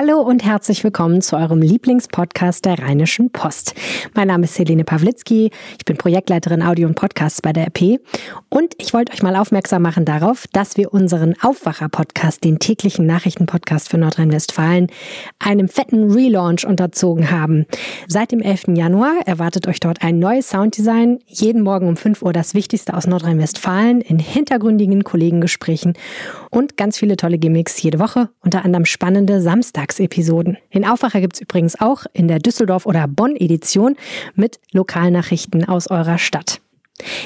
Hallo und herzlich willkommen zu eurem Lieblingspodcast der Rheinischen Post. Mein Name ist Helene Pawlitzki, ich bin Projektleiterin Audio und Podcasts bei der RP und ich wollte euch mal aufmerksam machen darauf, dass wir unseren Aufwacher-Podcast, den täglichen Nachrichtenpodcast für Nordrhein-Westfalen, einem fetten Relaunch unterzogen haben. Seit dem 11. Januar erwartet euch dort ein neues Sounddesign, jeden Morgen um 5 Uhr das Wichtigste aus Nordrhein-Westfalen in hintergründigen Kollegengesprächen und ganz viele tolle Gimmicks jede Woche, unter anderem spannende Samstag Samstagsepisoden. Den Aufwacher gibt es übrigens auch in der Düsseldorf- oder Bonn-Edition mit Lokalnachrichten aus eurer Stadt.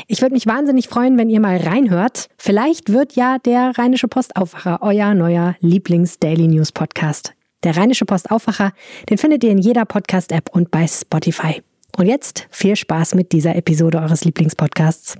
Ich würde mich wahnsinnig freuen, wenn ihr mal reinhört. Vielleicht wird ja der Rheinische Post Aufwacher euer neuer Lieblings-Daily News Podcast. Der Rheinische Post Aufwacher, den findet ihr in jeder Podcast-App und bei Spotify. Und jetzt viel Spaß mit dieser Episode eures Lieblingspodcasts.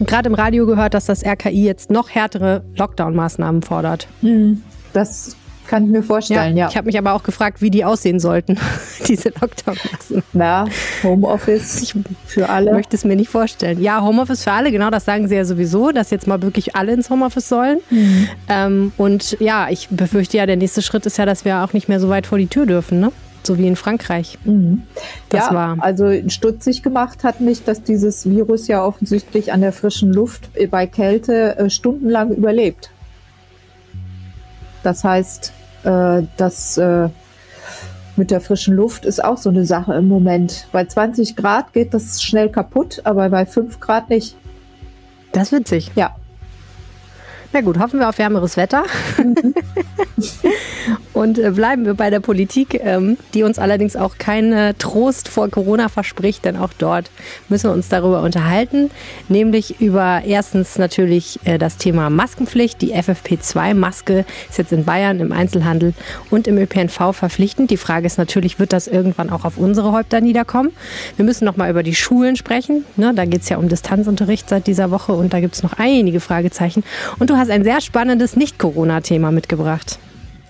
Gerade im Radio gehört, dass das RKI jetzt noch härtere Lockdown-Maßnahmen fordert. Hm. Das kann ich mir vorstellen, ja. ja. Ich habe mich aber auch gefragt, wie die aussehen sollten, diese Lockdown-Massen. Na, Homeoffice für alle. Ich möchte es mir nicht vorstellen. Ja, Homeoffice für alle, genau, das sagen sie ja sowieso, dass jetzt mal wirklich alle ins Homeoffice sollen. Mhm. Ähm, und ja, ich befürchte ja, der nächste Schritt ist ja, dass wir auch nicht mehr so weit vor die Tür dürfen, ne? So wie in Frankreich. Mhm. Das ja, war. Also stutzig gemacht hat mich, dass dieses Virus ja offensichtlich an der frischen Luft bei Kälte äh, stundenlang überlebt. Das heißt, äh, das äh, mit der frischen Luft ist auch so eine Sache im Moment. Bei 20 Grad geht das schnell kaputt, aber bei 5 Grad nicht. Das ist witzig. Ja. Na gut, hoffen wir auf wärmeres Wetter. Mhm. Und äh, bleiben wir bei der Politik, ähm, die uns allerdings auch keinen Trost vor Corona verspricht, denn auch dort müssen wir uns darüber unterhalten, nämlich über erstens natürlich äh, das Thema Maskenpflicht. Die FFP2-Maske ist jetzt in Bayern im Einzelhandel und im ÖPNV verpflichtend. Die Frage ist natürlich, wird das irgendwann auch auf unsere Häupter niederkommen? Wir müssen noch mal über die Schulen sprechen. Ne? Da geht es ja um Distanzunterricht seit dieser Woche und da gibt es noch einige Fragezeichen. Und du hast ein sehr spannendes Nicht-Corona-Thema mitgebracht.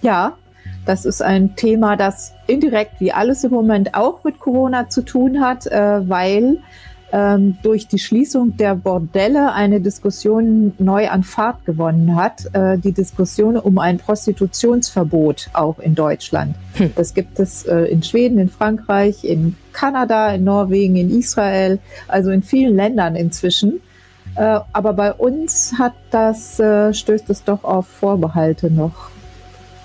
Ja, das ist ein Thema, das indirekt wie alles im Moment auch mit Corona zu tun hat, äh, weil ähm, durch die Schließung der Bordelle eine Diskussion neu an Fahrt gewonnen hat. Äh, die Diskussion um ein Prostitutionsverbot auch in Deutschland. Hm. Das gibt es äh, in Schweden, in Frankreich, in Kanada, in Norwegen, in Israel, also in vielen Ländern inzwischen. Äh, aber bei uns hat das, äh, stößt es doch auf Vorbehalte noch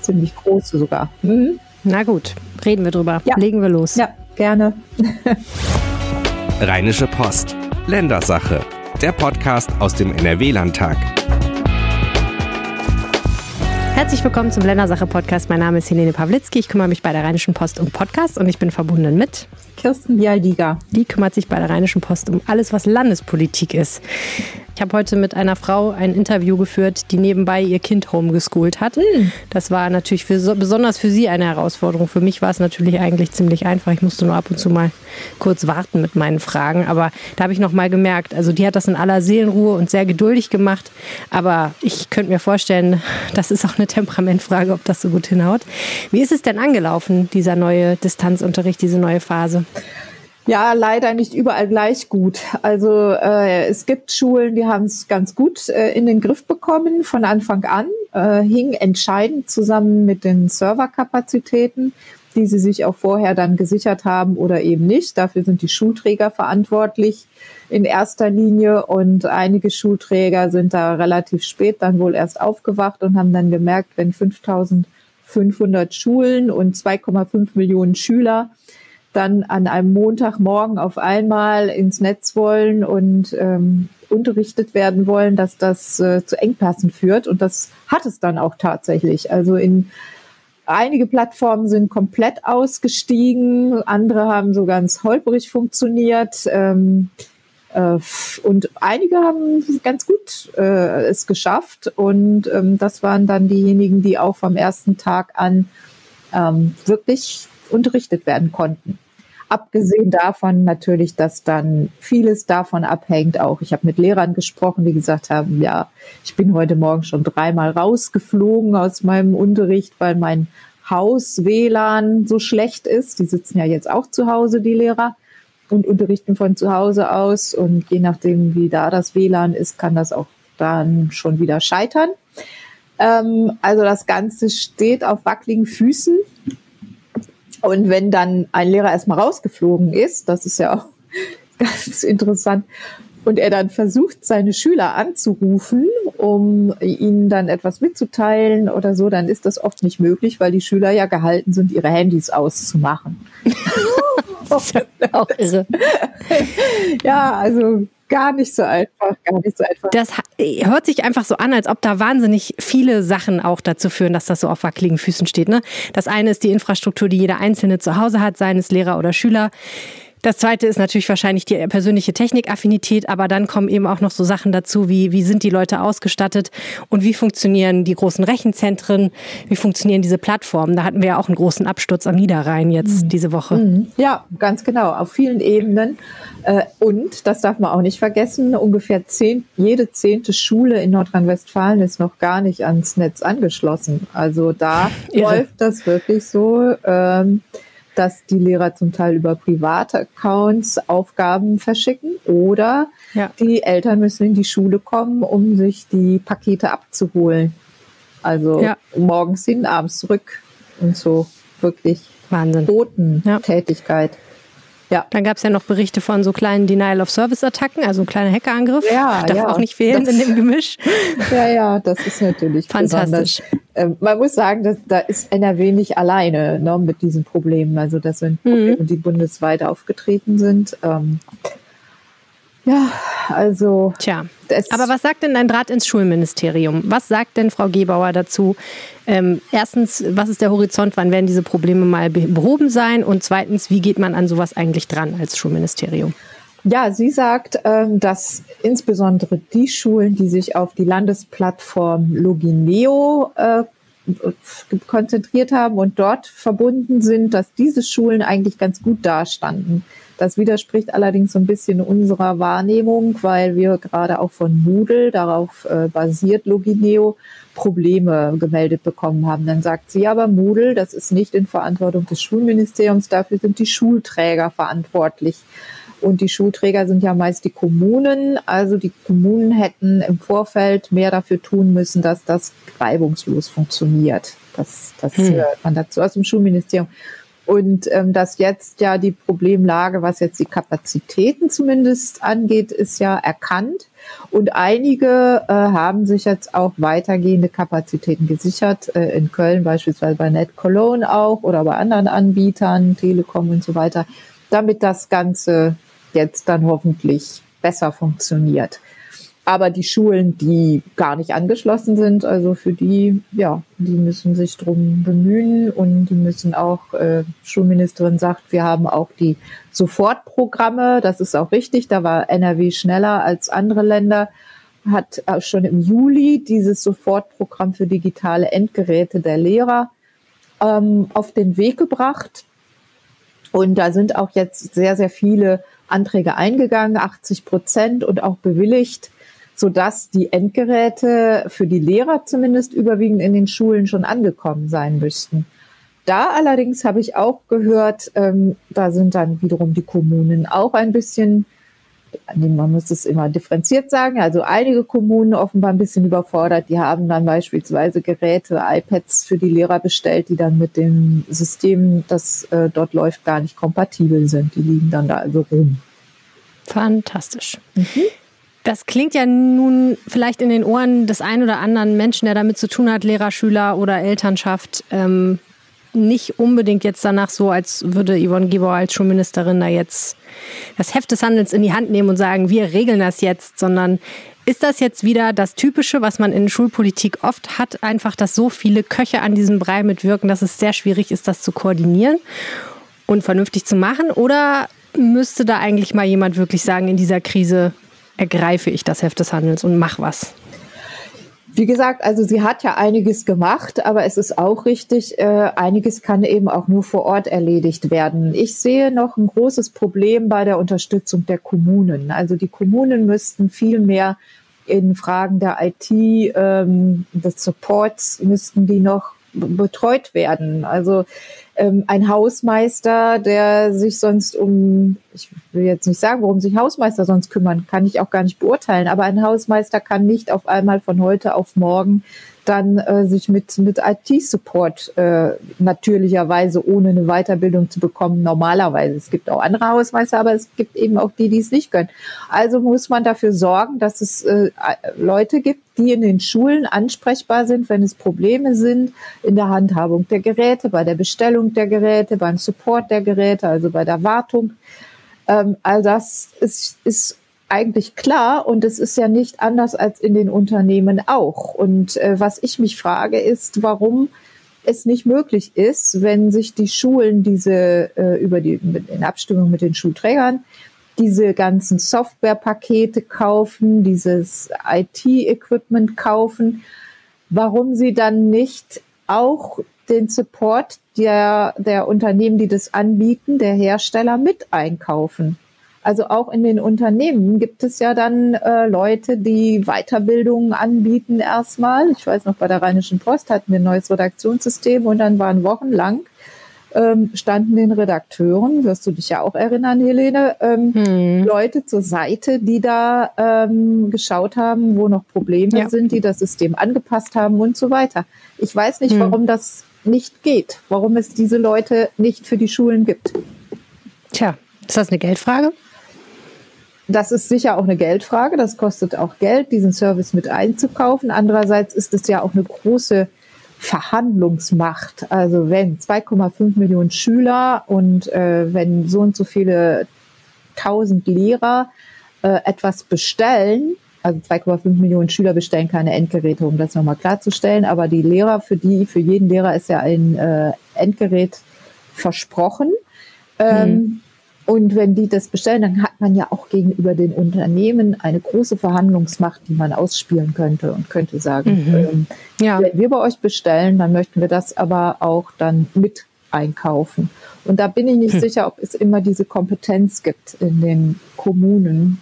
ziemlich große sogar. Mhm. Na gut, reden wir drüber. Ja. Legen wir los. Ja, gerne. Rheinische Post. Ländersache. Der Podcast aus dem NRW-Landtag. Herzlich willkommen zum Ländersache-Podcast. Mein Name ist Helene Pawlitzki. Ich kümmere mich bei der Rheinischen Post um Podcasts und ich bin verbunden mit Kirsten Bialdiga. Die kümmert sich bei der Rheinischen Post um alles, was Landespolitik ist. Ich habe heute mit einer Frau ein Interview geführt, die nebenbei ihr Kind homegeschoolt hat. Mhm. Das war natürlich für, besonders für sie eine Herausforderung. Für mich war es natürlich eigentlich ziemlich einfach. Ich musste nur ab und zu mal kurz warten mit meinen Fragen. Aber da habe ich noch mal gemerkt, also die hat das in aller Seelenruhe und sehr geduldig gemacht. Aber ich könnte mir vorstellen, das ist auch eine Temperamentfrage, ob das so gut hinhaut. Wie ist es denn angelaufen, dieser neue Distanzunterricht, diese neue Phase? Ja, leider nicht überall gleich gut. Also äh, es gibt Schulen, die haben es ganz gut äh, in den Griff bekommen von Anfang an, äh, hing entscheidend zusammen mit den Serverkapazitäten, die sie sich auch vorher dann gesichert haben oder eben nicht. Dafür sind die Schulträger verantwortlich in erster Linie und einige Schulträger sind da relativ spät dann wohl erst aufgewacht und haben dann gemerkt, wenn 5500 Schulen und 2,5 Millionen Schüler dann an einem Montagmorgen auf einmal ins Netz wollen und ähm, unterrichtet werden wollen, dass das äh, zu Engpassen führt. Und das hat es dann auch tatsächlich. Also in einige Plattformen sind komplett ausgestiegen, andere haben so ganz holprig funktioniert. Ähm, äh, und einige haben ganz gut äh, es geschafft. Und ähm, das waren dann diejenigen, die auch vom ersten Tag an ähm, wirklich unterrichtet werden konnten. Abgesehen davon natürlich, dass dann vieles davon abhängt. Auch ich habe mit Lehrern gesprochen, die gesagt haben, ja, ich bin heute Morgen schon dreimal rausgeflogen aus meinem Unterricht, weil mein Haus WLAN so schlecht ist. Die sitzen ja jetzt auch zu Hause, die Lehrer, und unterrichten von zu Hause aus. Und je nachdem, wie da das WLAN ist, kann das auch dann schon wieder scheitern. Ähm, also das Ganze steht auf wackeligen Füßen. Und wenn dann ein Lehrer erstmal rausgeflogen ist, das ist ja auch ganz interessant, und er dann versucht, seine Schüler anzurufen, um ihnen dann etwas mitzuteilen oder so, dann ist das oft nicht möglich, weil die Schüler ja gehalten sind, ihre Handys auszumachen. das ist auch irre. ja, also gar nicht so einfach, gar nicht so einfach. Das hört sich einfach so an, als ob da wahnsinnig viele Sachen auch dazu führen, dass das so auf wackeligen Füßen steht. Ne? Das eine ist die Infrastruktur, die jeder Einzelne zu Hause hat, seines Lehrer oder Schüler. Das zweite ist natürlich wahrscheinlich die persönliche Technikaffinität, aber dann kommen eben auch noch so Sachen dazu, wie wie sind die Leute ausgestattet und wie funktionieren die großen Rechenzentren, wie funktionieren diese Plattformen. Da hatten wir ja auch einen großen Absturz am Niederrhein jetzt mhm. diese Woche. Mhm. Ja, ganz genau, auf vielen Ebenen. Äh, und, das darf man auch nicht vergessen, ungefähr zehn, jede zehnte Schule in Nordrhein-Westfalen ist noch gar nicht ans Netz angeschlossen. Also da Irre. läuft das wirklich so. Ähm, dass die Lehrer zum Teil über private Accounts Aufgaben verschicken oder ja. die Eltern müssen in die Schule kommen, um sich die Pakete abzuholen. Also ja. morgens hin, abends zurück und so wirklich Wahnsinn. Botentätigkeit. Ja. Ja. Dann gab es ja noch Berichte von so kleinen Denial-of-Service-Attacken, also ein kleiner Hackerangriff. Ja, Darf ja. auch nicht fehlen das, in dem Gemisch. Ja, ja, das ist natürlich fantastisch. Ähm, man muss sagen, dass, da ist NRW nicht alleine ne, mit diesen Problemen. Also das sind mhm. Probleme, die bundesweit aufgetreten sind. Ähm, ja, also. Tja. Aber was sagt denn dein Draht ins Schulministerium? Was sagt denn Frau Gebauer dazu? Ähm, erstens, was ist der Horizont? Wann werden diese Probleme mal behoben sein? Und zweitens, wie geht man an sowas eigentlich dran als Schulministerium? Ja, sie sagt, ähm, dass insbesondere die Schulen, die sich auf die Landesplattform Logineo äh, konzentriert haben und dort verbunden sind, dass diese Schulen eigentlich ganz gut dastanden. Das widerspricht allerdings so ein bisschen unserer Wahrnehmung, weil wir gerade auch von Moodle, darauf äh, basiert Logineo, Probleme gemeldet bekommen haben. Dann sagt sie aber, Moodle, das ist nicht in Verantwortung des Schulministeriums, dafür sind die Schulträger verantwortlich. Und die Schulträger sind ja meist die Kommunen. Also die Kommunen hätten im Vorfeld mehr dafür tun müssen, dass das reibungslos funktioniert. Das, das hm. hört man dazu aus dem Schulministerium. Und ähm, dass jetzt ja die Problemlage, was jetzt die Kapazitäten zumindest angeht, ist ja erkannt. Und einige äh, haben sich jetzt auch weitergehende Kapazitäten gesichert, äh, in Köln beispielsweise bei Net Cologne auch oder bei anderen Anbietern, Telekom und so weiter, damit das Ganze jetzt dann hoffentlich besser funktioniert. Aber die Schulen, die gar nicht angeschlossen sind, also für die, ja, die müssen sich drum bemühen und die müssen auch, äh, Schulministerin sagt, wir haben auch die Sofortprogramme, das ist auch richtig, da war NRW schneller als andere Länder, hat schon im Juli dieses Sofortprogramm für digitale Endgeräte der Lehrer ähm, auf den Weg gebracht. Und da sind auch jetzt sehr, sehr viele Anträge eingegangen, 80 Prozent und auch bewilligt sodass die Endgeräte für die Lehrer zumindest überwiegend in den Schulen schon angekommen sein müssten. Da allerdings habe ich auch gehört, ähm, da sind dann wiederum die Kommunen auch ein bisschen, man muss es immer differenziert sagen, also einige Kommunen offenbar ein bisschen überfordert, die haben dann beispielsweise Geräte, iPads für die Lehrer bestellt, die dann mit dem System, das äh, dort läuft, gar nicht kompatibel sind. Die liegen dann da also rum. Fantastisch. Mhm. Das klingt ja nun vielleicht in den Ohren des einen oder anderen Menschen, der damit zu tun hat, Lehrer, Schüler oder Elternschaft, ähm, nicht unbedingt jetzt danach so, als würde Yvonne Gebauer als Schulministerin da jetzt das Heft des Handelns in die Hand nehmen und sagen, wir regeln das jetzt, sondern ist das jetzt wieder das Typische, was man in Schulpolitik oft hat, einfach, dass so viele Köche an diesem Brei mitwirken, dass es sehr schwierig ist, das zu koordinieren und vernünftig zu machen? Oder müsste da eigentlich mal jemand wirklich sagen, in dieser Krise, ergreife ich das Heft des Handels und mach was? Wie gesagt, also sie hat ja einiges gemacht, aber es ist auch richtig, äh, einiges kann eben auch nur vor Ort erledigt werden. Ich sehe noch ein großes Problem bei der Unterstützung der Kommunen. Also die Kommunen müssten viel mehr in Fragen der IT, ähm, des Supports, müssten die noch betreut werden. Also ähm, ein Hausmeister, der sich sonst um, ich will jetzt nicht sagen, worum sich Hausmeister sonst kümmern, kann ich auch gar nicht beurteilen, aber ein Hausmeister kann nicht auf einmal von heute auf morgen dann äh, sich mit, mit IT-Support äh, natürlicherweise ohne eine Weiterbildung zu bekommen, normalerweise. Es gibt auch andere Hausmeister, aber es gibt eben auch die, die es nicht können. Also muss man dafür sorgen, dass es äh, Leute gibt, die in den Schulen ansprechbar sind, wenn es Probleme sind in der Handhabung der Geräte, bei der Bestellung der Geräte, beim Support der Geräte, also bei der Wartung. Ähm, all das ist, ist eigentlich klar und es ist ja nicht anders als in den Unternehmen auch. Und äh, was ich mich frage, ist, warum es nicht möglich ist, wenn sich die Schulen diese äh, über die in Abstimmung mit den Schulträgern diese ganzen Softwarepakete kaufen, dieses IT-Equipment kaufen, warum sie dann nicht auch den Support der, der Unternehmen, die das anbieten, der Hersteller mit einkaufen. Also auch in den Unternehmen gibt es ja dann äh, Leute, die Weiterbildungen anbieten erstmal. Ich weiß noch, bei der Rheinischen Post hatten wir ein neues Redaktionssystem und dann waren wochenlang ähm, standen den Redakteuren, wirst du dich ja auch erinnern, Helene, ähm, hm. Leute zur Seite, die da ähm, geschaut haben, wo noch Probleme ja. sind, die das System angepasst haben und so weiter. Ich weiß nicht, hm. warum das nicht geht, warum es diese Leute nicht für die Schulen gibt. Tja, ist das eine Geldfrage? Das ist sicher auch eine Geldfrage. Das kostet auch Geld, diesen Service mit einzukaufen. Andererseits ist es ja auch eine große Verhandlungsmacht. Also wenn 2,5 Millionen Schüler und äh, wenn so und so viele tausend Lehrer äh, etwas bestellen, also 2,5 Millionen Schüler bestellen keine Endgeräte, um das nochmal klarzustellen, aber die Lehrer, für die, für jeden Lehrer ist ja ein äh, Endgerät versprochen. Ähm, mhm. Und wenn die das bestellen, dann hat man ja auch gegenüber den Unternehmen eine große Verhandlungsmacht, die man ausspielen könnte und könnte sagen, mhm. ähm, ja. wenn wir bei euch bestellen, dann möchten wir das aber auch dann mit einkaufen. Und da bin ich nicht hm. sicher, ob es immer diese Kompetenz gibt in den Kommunen,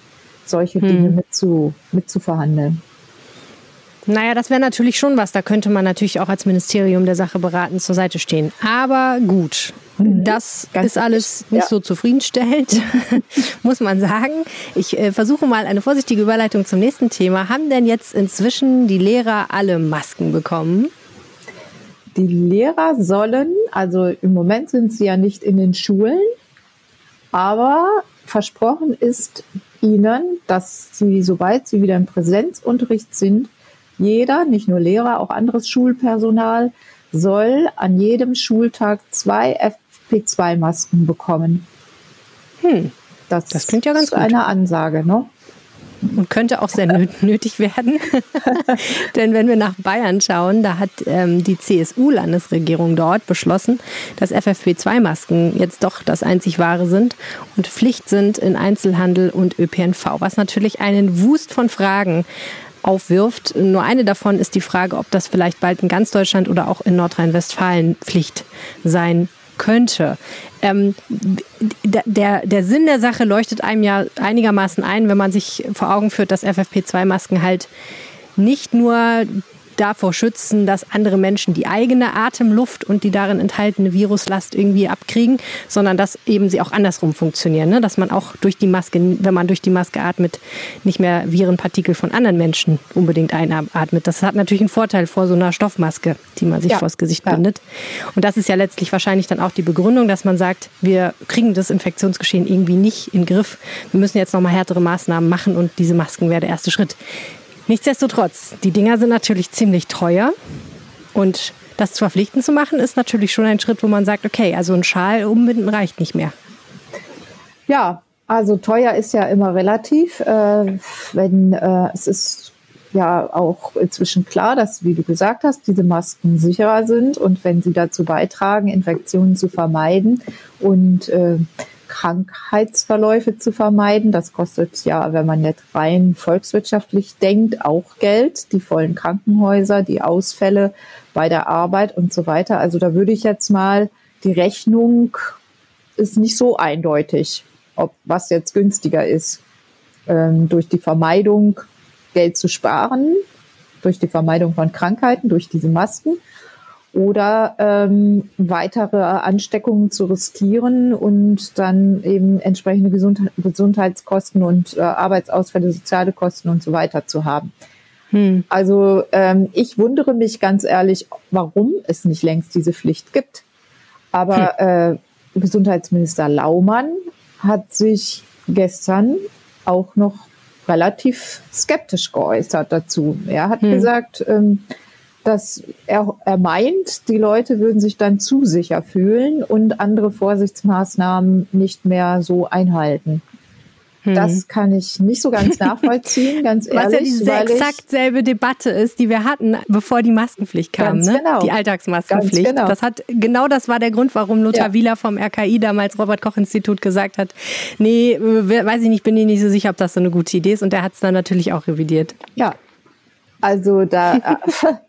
solche hm. Dinge mit zu, mit zu verhandeln. Naja, das wäre natürlich schon was. Da könnte man natürlich auch als Ministerium der Sache beraten zur Seite stehen. Aber gut, mhm. das Ganz ist alles nicht ja. so zufriedenstellend, muss man sagen. Ich äh, versuche mal eine vorsichtige Überleitung zum nächsten Thema. Haben denn jetzt inzwischen die Lehrer alle Masken bekommen? Die Lehrer sollen, also im Moment sind sie ja nicht in den Schulen, aber versprochen ist ihnen, dass sie, sobald sie wieder im Präsenzunterricht sind, jeder, nicht nur Lehrer, auch anderes Schulpersonal, soll an jedem Schultag zwei FP2-Masken bekommen. Hm, das, das klingt ja ganz ist gut. eine Ansage, ne? Und könnte auch sehr nötig werden. Denn wenn wir nach Bayern schauen, da hat ähm, die CSU-Landesregierung dort beschlossen, dass FFP2-Masken jetzt doch das einzig wahre sind und Pflicht sind in Einzelhandel und ÖPNV, was natürlich einen Wust von Fragen aufwirft. Nur eine davon ist die Frage, ob das vielleicht bald in ganz Deutschland oder auch in Nordrhein-Westfalen Pflicht sein könnte. Ähm, der, der Sinn der Sache leuchtet einem ja einigermaßen ein, wenn man sich vor Augen führt, dass FFP2-Masken halt nicht nur davor schützen, dass andere Menschen die eigene Atemluft und die darin enthaltene Viruslast irgendwie abkriegen, sondern dass eben sie auch andersrum funktionieren. Ne? Dass man auch durch die Maske, wenn man durch die Maske atmet, nicht mehr Virenpartikel von anderen Menschen unbedingt einatmet. Das hat natürlich einen Vorteil vor so einer Stoffmaske, die man sich ja, vors Gesicht ja. bindet. Und das ist ja letztlich wahrscheinlich dann auch die Begründung, dass man sagt, wir kriegen das Infektionsgeschehen irgendwie nicht in den Griff. Wir müssen jetzt nochmal härtere Maßnahmen machen und diese Masken wäre der erste Schritt. Nichtsdestotrotz, die Dinger sind natürlich ziemlich teuer und das verpflichtend zu machen, ist natürlich schon ein Schritt, wo man sagt, okay, also ein Schal umbinden reicht nicht mehr. Ja, also teuer ist ja immer relativ. Äh, wenn äh, es ist ja auch inzwischen klar, dass, wie du gesagt hast, diese Masken sicherer sind und wenn sie dazu beitragen, Infektionen zu vermeiden und äh, Krankheitsverläufe zu vermeiden. Das kostet ja, wenn man nicht rein volkswirtschaftlich denkt, auch Geld. Die vollen Krankenhäuser, die Ausfälle bei der Arbeit und so weiter. Also da würde ich jetzt mal, die Rechnung ist nicht so eindeutig, ob was jetzt günstiger ist. Ähm, durch die Vermeidung Geld zu sparen, durch die Vermeidung von Krankheiten, durch diese Masken oder ähm, weitere Ansteckungen zu riskieren und dann eben entsprechende Gesund Gesundheitskosten und äh, Arbeitsausfälle, soziale Kosten und so weiter zu haben. Hm. Also ähm, ich wundere mich ganz ehrlich, warum es nicht längst diese Pflicht gibt. Aber hm. äh, Gesundheitsminister Laumann hat sich gestern auch noch relativ skeptisch geäußert dazu. Er hat hm. gesagt, ähm, dass er, er meint, die Leute würden sich dann zu sicher fühlen und andere Vorsichtsmaßnahmen nicht mehr so einhalten. Hm. Das kann ich nicht so ganz nachvollziehen, ganz ehrlich. Was ja diese exakt selbe Debatte ist, die wir hatten, bevor die Maskenpflicht kam, ne? Genau. Die Alltagsmaskenpflicht. Genau. Das hat, genau das war der Grund, warum Lothar ja. Wieler vom RKI damals Robert Koch Institut gesagt hat, nee, weiß ich nicht, bin ich nicht so sicher, ob das so eine gute Idee ist. Und der hat es dann natürlich auch revidiert. Ja. Also da, äh,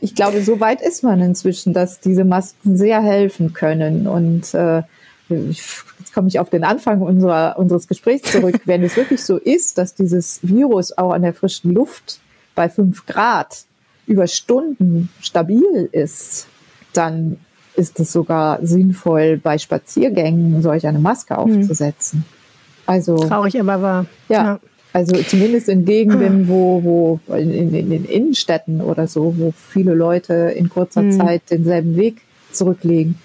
ich glaube, so weit ist man inzwischen, dass diese Masken sehr helfen können und äh, jetzt komme ich auf den Anfang unserer, unseres Gesprächs zurück, wenn es wirklich so ist, dass dieses Virus auch an der frischen Luft bei fünf Grad über Stunden stabil ist, dann ist es sogar sinnvoll, bei Spaziergängen solch eine Maske hm. aufzusetzen. Also traurig, aber wahr. Ja, ja. Also zumindest in Gegenden, wo, wo in, in, den Innenstädten oder so, wo viele Leute in kurzer hm. Zeit denselben Weg zurücklegen.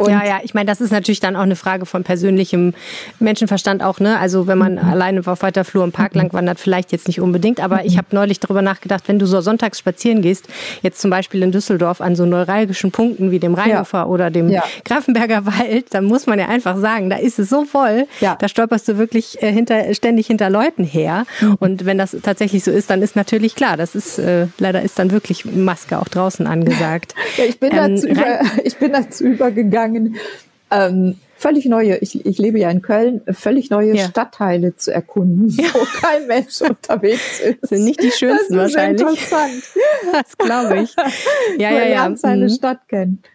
Und ja, ja, ich meine, das ist natürlich dann auch eine Frage von persönlichem Menschenverstand auch, ne? Also wenn man mhm. alleine auf weiter Flur im Park mhm. lang wandert, vielleicht jetzt nicht unbedingt, aber mhm. ich habe neulich darüber nachgedacht, wenn du so sonntags spazieren gehst, jetzt zum Beispiel in Düsseldorf an so neuralgischen Punkten wie dem Rheinufer ja. oder dem ja. Grafenberger Wald, dann muss man ja einfach sagen, da ist es so voll, ja. da stolperst du wirklich äh, hinter, ständig hinter Leuten her. Mhm. Und wenn das tatsächlich so ist, dann ist natürlich klar, das ist, äh, leider ist dann wirklich Maske auch draußen angesagt. ich bin, ähm, dazu über, ich bin dazu übergegangen, angefangen, ähm, völlig neue, ich, ich lebe ja in Köln, völlig neue ja. Stadtteile zu erkunden, ja. wo kein Mensch unterwegs ist. Das sind nicht die schönsten das ist wahrscheinlich. Interessant. Das glaube ich. Ja, ja, ja. seine mhm. Stadt kennt.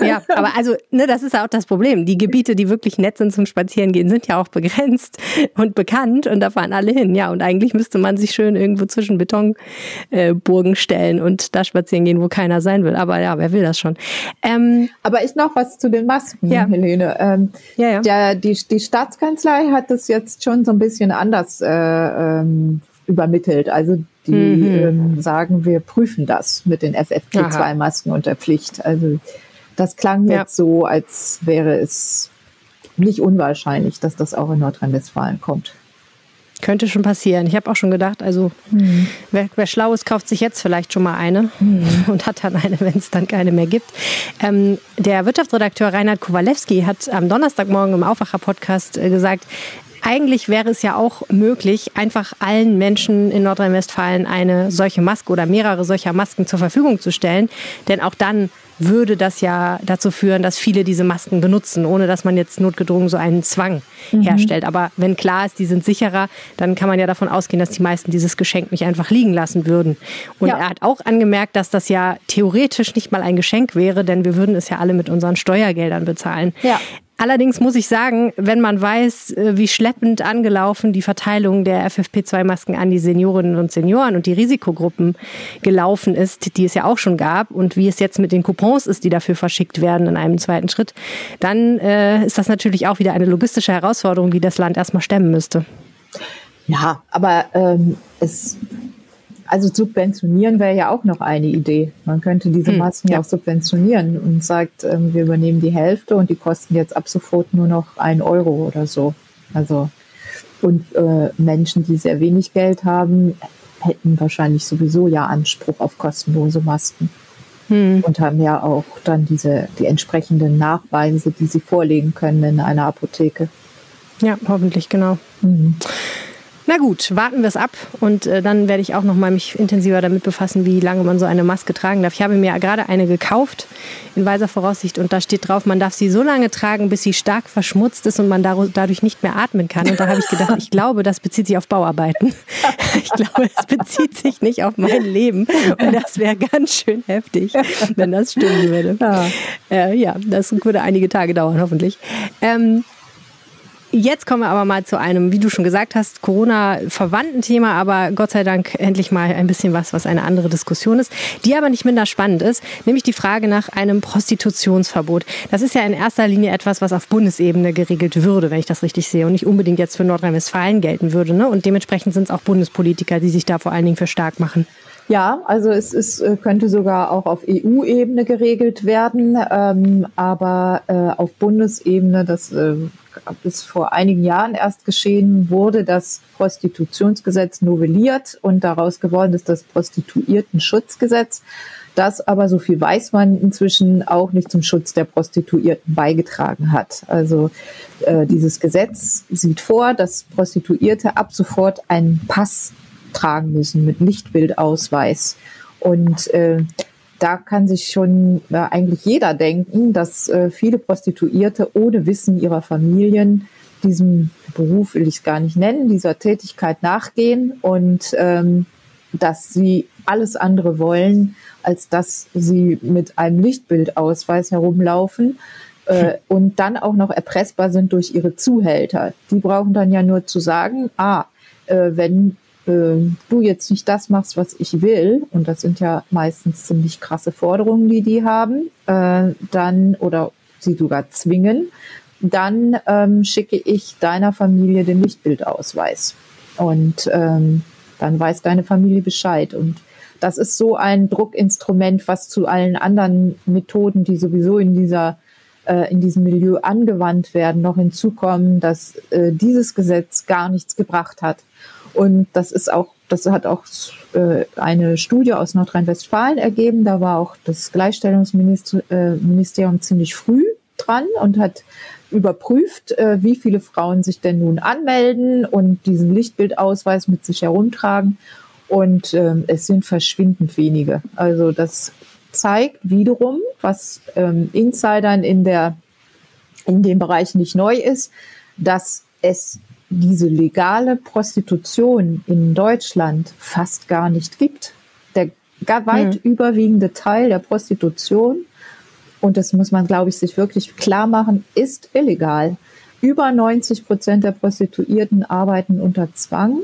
Ja, aber also, ne, das ist ja auch das Problem. Die Gebiete, die wirklich nett sind zum Spazierengehen, sind ja auch begrenzt und bekannt und da fahren alle hin. Ja, und eigentlich müsste man sich schön irgendwo zwischen Betonburgen äh, stellen und da spazieren gehen, wo keiner sein will. Aber ja, wer will das schon? Ähm, aber ich noch was zu den Masken, ja. Helene. Ähm, ja, ja. Der, die, die Staatskanzlei hat das jetzt schon so ein bisschen anders äh, ähm, übermittelt. Also die mhm. ähm, sagen, wir prüfen das mit den FFP2-Masken unter Pflicht. Also das klang ja. jetzt so, als wäre es nicht unwahrscheinlich, dass das auch in Nordrhein-Westfalen kommt. Könnte schon passieren. Ich habe auch schon gedacht, also mhm. wer, wer, schlau ist, kauft sich jetzt vielleicht schon mal eine mhm. und hat dann eine, wenn es dann keine mehr gibt. Ähm, der Wirtschaftsredakteur Reinhard Kowalewski hat am Donnerstagmorgen im Aufwacher-Podcast äh, gesagt, eigentlich wäre es ja auch möglich, einfach allen Menschen in Nordrhein-Westfalen eine solche Maske oder mehrere solcher Masken zur Verfügung zu stellen. Denn auch dann würde das ja dazu führen, dass viele diese Masken benutzen, ohne dass man jetzt notgedrungen so einen Zwang mhm. herstellt. Aber wenn klar ist, die sind sicherer, dann kann man ja davon ausgehen, dass die meisten dieses Geschenk nicht einfach liegen lassen würden. Und ja. er hat auch angemerkt, dass das ja theoretisch nicht mal ein Geschenk wäre, denn wir würden es ja alle mit unseren Steuergeldern bezahlen. Ja. Allerdings muss ich sagen, wenn man weiß, äh, wie schleppend angelaufen die Verteilung der FFP2-Masken an die Seniorinnen und Senioren und die Risikogruppen gelaufen ist, die es ja auch schon gab, und wie es jetzt mit den Coupons ist, die dafür verschickt werden in einem zweiten Schritt, dann äh, ist das natürlich auch wieder eine logistische Herausforderung, die das Land erstmal stemmen müsste. Ja, aber ähm, es also subventionieren wäre ja auch noch eine Idee. Man könnte diese hm, Masken ja auch subventionieren und sagt, ähm, wir übernehmen die Hälfte und die kosten jetzt ab sofort nur noch ein Euro oder so. Also und äh, Menschen, die sehr wenig Geld haben, hätten wahrscheinlich sowieso ja Anspruch auf kostenlose Masken. Hm. Und haben ja auch dann diese die entsprechenden Nachweise, die sie vorlegen können in einer Apotheke. Ja, hoffentlich, genau. Mhm. Na gut, warten wir es ab und äh, dann werde ich auch noch mal mich intensiver damit befassen, wie lange man so eine Maske tragen darf. Ich habe mir gerade eine gekauft in weiser Voraussicht und da steht drauf, man darf sie so lange tragen, bis sie stark verschmutzt ist und man dadurch nicht mehr atmen kann. Und da habe ich gedacht, ich glaube, das bezieht sich auf Bauarbeiten. Ich glaube, es bezieht sich nicht auf mein Leben und das wäre ganz schön heftig, wenn das stimmen würde. Ja, äh, ja das würde einige Tage dauern, hoffentlich. Ähm, Jetzt kommen wir aber mal zu einem, wie du schon gesagt hast, Corona-verwandten Thema, aber Gott sei Dank endlich mal ein bisschen was, was eine andere Diskussion ist, die aber nicht minder spannend ist, nämlich die Frage nach einem Prostitutionsverbot. Das ist ja in erster Linie etwas, was auf Bundesebene geregelt würde, wenn ich das richtig sehe, und nicht unbedingt jetzt für Nordrhein-Westfalen gelten würde. Ne? Und dementsprechend sind es auch Bundespolitiker, die sich da vor allen Dingen für stark machen. Ja, also es ist, äh, könnte sogar auch auf EU-Ebene geregelt werden, ähm, aber äh, auf Bundesebene, das äh, bis vor einigen Jahren erst geschehen, wurde das Prostitutionsgesetz novelliert und daraus geworden ist das Prostituiertenschutzgesetz. Das aber, so viel weiß man inzwischen, auch nicht zum Schutz der Prostituierten beigetragen hat. Also äh, dieses Gesetz sieht vor, dass Prostituierte ab sofort einen Pass tragen müssen mit Lichtbildausweis. Und äh, da kann sich schon äh, eigentlich jeder denken, dass äh, viele Prostituierte ohne Wissen ihrer Familien diesem Beruf will ich es gar nicht nennen, dieser Tätigkeit nachgehen und ähm, dass sie alles andere wollen, als dass sie mit einem Lichtbildausweis herumlaufen äh, und dann auch noch erpressbar sind durch ihre Zuhälter. Die brauchen dann ja nur zu sagen, ah, äh, wenn äh, du jetzt nicht das machst, was ich will, und das sind ja meistens ziemlich krasse Forderungen, die die haben, äh, dann oder sie sogar zwingen, dann ähm, schicke ich deiner Familie den Lichtbildausweis. Und ähm, dann weiß deine Familie Bescheid. Und das ist so ein Druckinstrument, was zu allen anderen Methoden, die sowieso in dieser äh, in diesem Milieu angewandt werden, noch hinzukommen, dass äh, dieses Gesetz gar nichts gebracht hat. Und das ist auch, das hat auch äh, eine Studie aus Nordrhein-Westfalen ergeben. Da war auch das Gleichstellungsministerium äh, ziemlich früh dran und hat überprüft, äh, wie viele Frauen sich denn nun anmelden und diesen Lichtbildausweis mit sich herumtragen. Und ähm, es sind verschwindend wenige. Also das zeigt wiederum, was ähm, Insidern in der in dem Bereich nicht neu ist, dass es diese legale Prostitution in Deutschland fast gar nicht gibt. Der weit hm. überwiegende Teil der Prostitution, und das muss man, glaube ich, sich wirklich klar machen, ist illegal. Über 90 Prozent der Prostituierten arbeiten unter Zwang.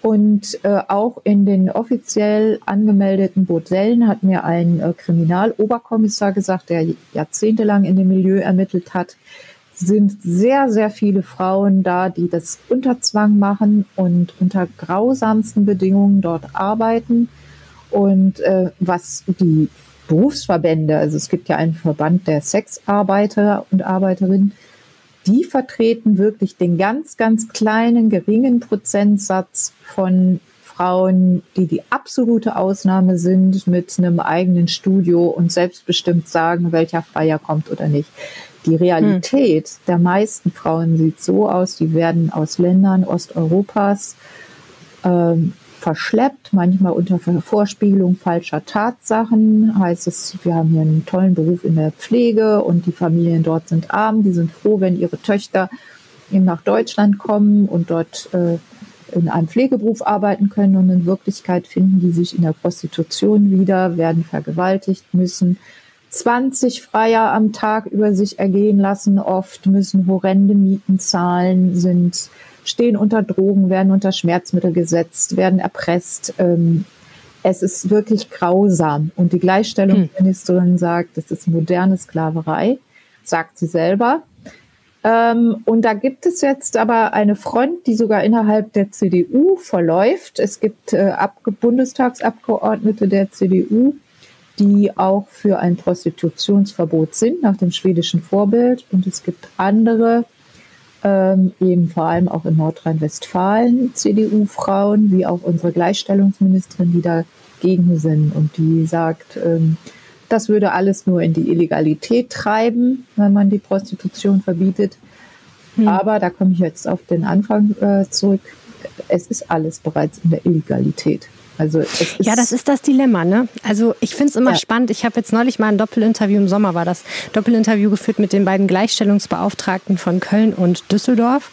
Und äh, auch in den offiziell angemeldeten Bordellen hat mir ein äh, Kriminaloberkommissar gesagt, der jahrzehntelang in dem Milieu ermittelt hat, sind sehr, sehr viele Frauen da, die das unter Zwang machen und unter grausamsten Bedingungen dort arbeiten. Und äh, was die Berufsverbände, also es gibt ja einen Verband der Sexarbeiter und Arbeiterinnen, die vertreten wirklich den ganz, ganz kleinen, geringen Prozentsatz von Frauen, die die absolute Ausnahme sind mit einem eigenen Studio und selbstbestimmt sagen, welcher Freier kommt oder nicht. Die Realität hm. der meisten Frauen sieht so aus, die werden aus Ländern Osteuropas ähm, verschleppt, manchmal unter Vorspiegelung falscher Tatsachen. Heißt es, wir haben hier einen tollen Beruf in der Pflege und die Familien dort sind arm, die sind froh, wenn ihre Töchter eben nach Deutschland kommen und dort äh, in einem Pflegeberuf arbeiten können und in Wirklichkeit finden die sich in der Prostitution wieder, werden vergewaltigt, müssen 20 Freier am Tag über sich ergehen lassen, oft müssen horrende Mieten zahlen, sind, stehen unter Drogen, werden unter Schmerzmittel gesetzt, werden erpresst. Ähm, es ist wirklich grausam. Und die Gleichstellungsministerin sagt, das ist moderne Sklaverei, sagt sie selber. Ähm, und da gibt es jetzt aber eine Front, die sogar innerhalb der CDU verläuft. Es gibt äh, Bundestagsabgeordnete der CDU, die auch für ein Prostitutionsverbot sind, nach dem schwedischen Vorbild. Und es gibt andere, ähm, eben vor allem auch in Nordrhein-Westfalen, CDU-Frauen, wie auch unsere Gleichstellungsministerin, die dagegen sind und die sagt, ähm, das würde alles nur in die Illegalität treiben, wenn man die Prostitution verbietet. Hm. Aber da komme ich jetzt auf den Anfang äh, zurück. Es ist alles bereits in der Illegalität. Also ja, das ist das Dilemma. Ne? Also ich finde es immer ja. spannend. Ich habe jetzt neulich mal ein Doppelinterview im Sommer war das Doppelinterview geführt mit den beiden Gleichstellungsbeauftragten von Köln und Düsseldorf.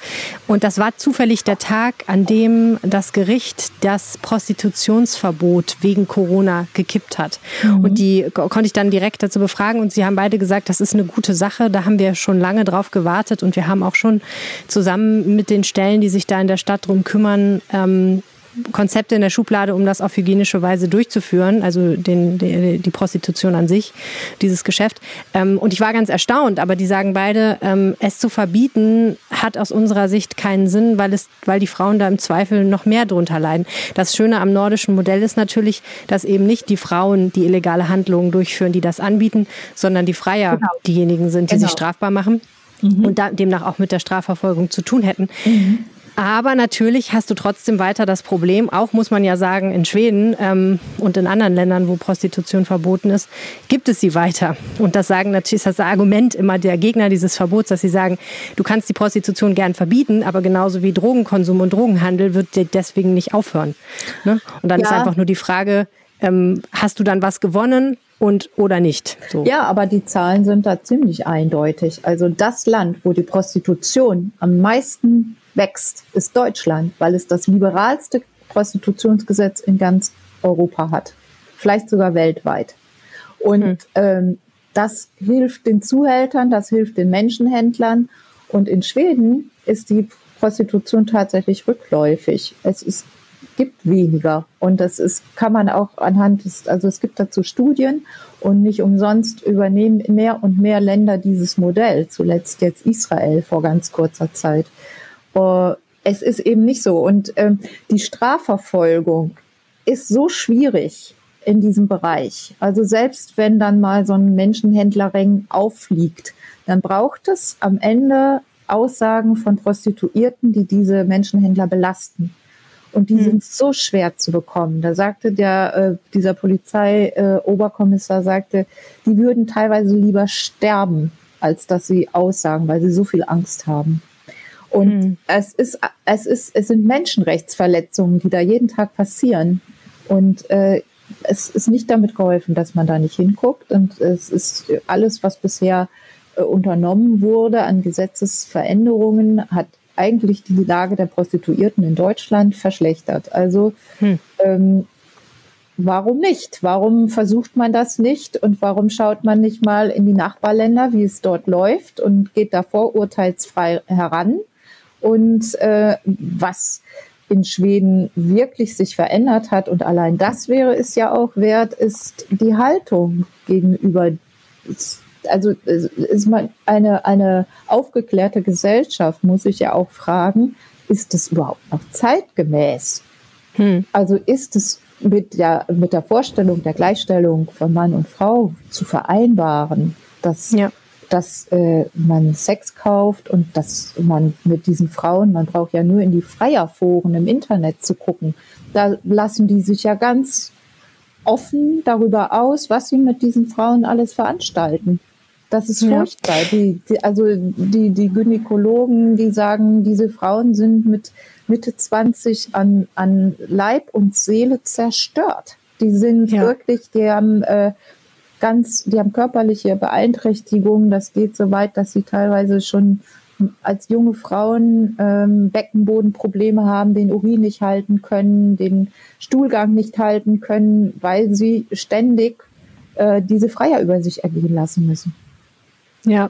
Und das war zufällig der Tag, an dem das Gericht das Prostitutionsverbot wegen Corona gekippt hat. Mhm. Und die konnte ich dann direkt dazu befragen und sie haben beide gesagt, das ist eine gute Sache. Da haben wir schon lange drauf gewartet und wir haben auch schon zusammen mit den Stellen, die sich da in der Stadt drum kümmern, ähm, Konzepte in der Schublade, um das auf hygienische Weise durchzuführen, also den, die, die Prostitution an sich, dieses Geschäft. Ähm, und ich war ganz erstaunt, aber die sagen beide, ähm, es zu verbieten, hat aus unserer Sicht keinen Sinn, weil, es, weil die Frauen da im Zweifel noch mehr drunter leiden. Das Schöne am nordischen Modell ist natürlich, dass eben nicht die Frauen die illegale Handlungen durchführen, die das anbieten, sondern die Freier genau. diejenigen sind, die genau. sich strafbar machen. Mhm. und demnach auch mit der Strafverfolgung zu tun hätten. Mhm. Aber natürlich hast du trotzdem weiter das Problem, auch muss man ja sagen, in Schweden ähm, und in anderen Ländern, wo Prostitution verboten ist, gibt es sie weiter. Und das sagen natürlich, ist das Argument immer der Gegner dieses Verbots, dass sie sagen, du kannst die Prostitution gern verbieten, aber genauso wie Drogenkonsum und Drogenhandel wird deswegen nicht aufhören. Ne? Und dann ja. ist einfach nur die Frage, ähm, hast du dann was gewonnen? und oder nicht. So. Ja, aber die Zahlen sind da ziemlich eindeutig. Also das Land, wo die Prostitution am meisten wächst, ist Deutschland, weil es das liberalste Prostitutionsgesetz in ganz Europa hat. Vielleicht sogar weltweit. Und hm. ähm, das hilft den Zuhältern, das hilft den Menschenhändlern. Und in Schweden ist die Prostitution tatsächlich rückläufig. Es ist, gibt weniger. Und das ist, kann man auch anhand des, also es gibt dazu Studien und nicht umsonst übernehmen mehr und mehr Länder dieses Modell. Zuletzt jetzt Israel vor ganz kurzer Zeit. Uh, es ist eben nicht so. Und ähm, die Strafverfolgung ist so schwierig in diesem Bereich. Also selbst wenn dann mal so ein Menschenhändlerring auffliegt, dann braucht es am Ende Aussagen von Prostituierten, die diese Menschenhändler belasten. Und die hm. sind so schwer zu bekommen. Da sagte der, äh, dieser Polizeioberkommissar, äh, sagte, die würden teilweise lieber sterben, als dass sie aussagen, weil sie so viel Angst haben. Und mhm. es ist, es ist, es sind Menschenrechtsverletzungen, die da jeden Tag passieren. Und äh, es ist nicht damit geholfen, dass man da nicht hinguckt. Und es ist alles, was bisher äh, unternommen wurde an Gesetzesveränderungen, hat eigentlich die Lage der Prostituierten in Deutschland verschlechtert. Also hm. ähm, warum nicht? Warum versucht man das nicht? Und warum schaut man nicht mal in die Nachbarländer, wie es dort läuft und geht da vorurteilsfrei heran? Und äh, was in Schweden wirklich sich verändert hat, und allein das wäre es ja auch wert, ist die Haltung gegenüber, also ist man eine, eine aufgeklärte Gesellschaft, muss ich ja auch fragen, ist es überhaupt noch zeitgemäß? Hm. Also ist es mit der, mit der Vorstellung der Gleichstellung von Mann und Frau zu vereinbaren, dass ja dass äh, man Sex kauft und dass man mit diesen Frauen, man braucht ja nur in die Freierforen im Internet zu gucken, da lassen die sich ja ganz offen darüber aus, was sie mit diesen Frauen alles veranstalten. Das ist furchtbar. Ja. Die, die, also die, die Gynäkologen, die sagen, diese Frauen sind mit Mitte 20 an, an Leib und Seele zerstört. Die sind ja. wirklich, die haben äh, ganz, die haben körperliche Beeinträchtigungen. Das geht so weit, dass sie teilweise schon als junge Frauen ähm, Beckenbodenprobleme haben, den Urin nicht halten können, den Stuhlgang nicht halten können, weil sie ständig äh, diese Freier über sich ergehen lassen müssen. Ja.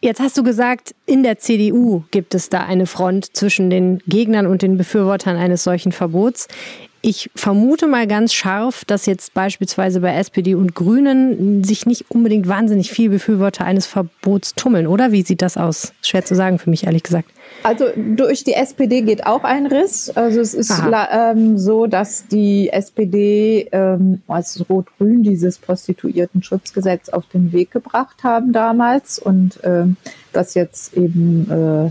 Jetzt hast du gesagt, in der CDU gibt es da eine Front zwischen den Gegnern und den Befürwortern eines solchen Verbots. Ich vermute mal ganz scharf, dass jetzt beispielsweise bei SPD und Grünen sich nicht unbedingt wahnsinnig viel Befürworter eines Verbots tummeln, oder? Wie sieht das aus? Schwer zu sagen für mich, ehrlich gesagt. Also durch die SPD geht auch ein Riss. Also es ist ähm, so, dass die SPD ähm, als Rot-Grün dieses Prostituiertenschutzgesetz auf den Weg gebracht haben damals und ähm, das jetzt eben, äh,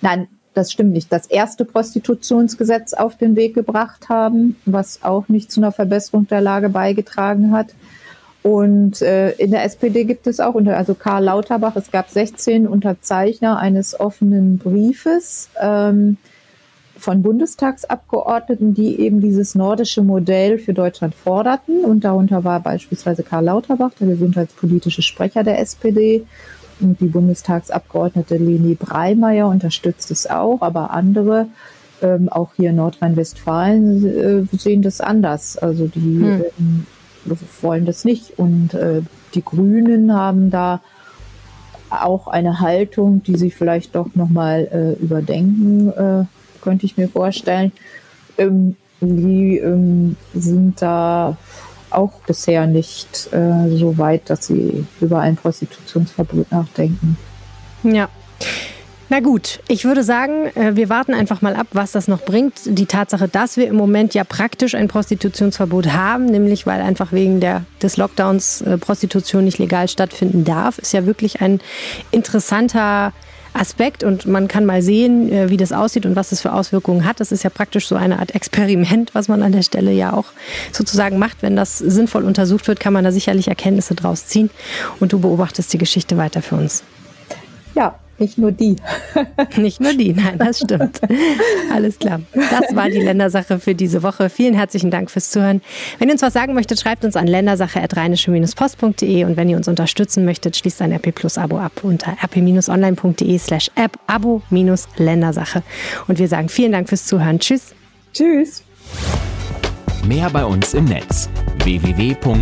nein, das stimmt nicht, das erste Prostitutionsgesetz auf den Weg gebracht haben, was auch nicht zu einer Verbesserung der Lage beigetragen hat. Und äh, in der SPD gibt es auch, unter, also Karl Lauterbach, es gab 16 Unterzeichner eines offenen Briefes, ähm, von Bundestagsabgeordneten, die eben dieses nordische Modell für Deutschland forderten. Und darunter war beispielsweise Karl Lauterbach, der gesundheitspolitische Sprecher der SPD. Und die Bundestagsabgeordnete Leni Breimeyer unterstützt es auch, aber andere, ähm, auch hier in Nordrhein-Westfalen, äh, sehen das anders. Also die hm. äh, wollen das nicht. Und äh, die Grünen haben da auch eine Haltung, die sie vielleicht doch nochmal äh, überdenken, äh, könnte ich mir vorstellen. Ähm, die ähm, sind da auch bisher nicht äh, so weit, dass sie über ein Prostitutionsverbot nachdenken. Ja. Na gut, ich würde sagen, äh, wir warten einfach mal ab, was das noch bringt. Die Tatsache, dass wir im Moment ja praktisch ein Prostitutionsverbot haben, nämlich weil einfach wegen der, des Lockdowns äh, Prostitution nicht legal stattfinden darf, ist ja wirklich ein interessanter Aspekt und man kann mal sehen, äh, wie das aussieht und was das für Auswirkungen hat. Das ist ja praktisch so eine Art Experiment, was man an der Stelle ja auch sozusagen macht. Wenn das sinnvoll untersucht wird, kann man da sicherlich Erkenntnisse draus ziehen und du beobachtest die Geschichte weiter für uns. Ja, nicht nur die. Nicht nur die, nein, das stimmt. Alles klar. Das war die Ländersache für diese Woche. Vielen herzlichen Dank fürs Zuhören. Wenn ihr uns was sagen möchtet, schreibt uns an ländersache.rheinische-post.de und wenn ihr uns unterstützen möchtet, schließt ein RP Plus Abo ab unter rp-online.de slash app abo-ländersache. Und wir sagen vielen Dank fürs Zuhören. Tschüss. Tschüss. Mehr bei uns im Netz www.rp-online.de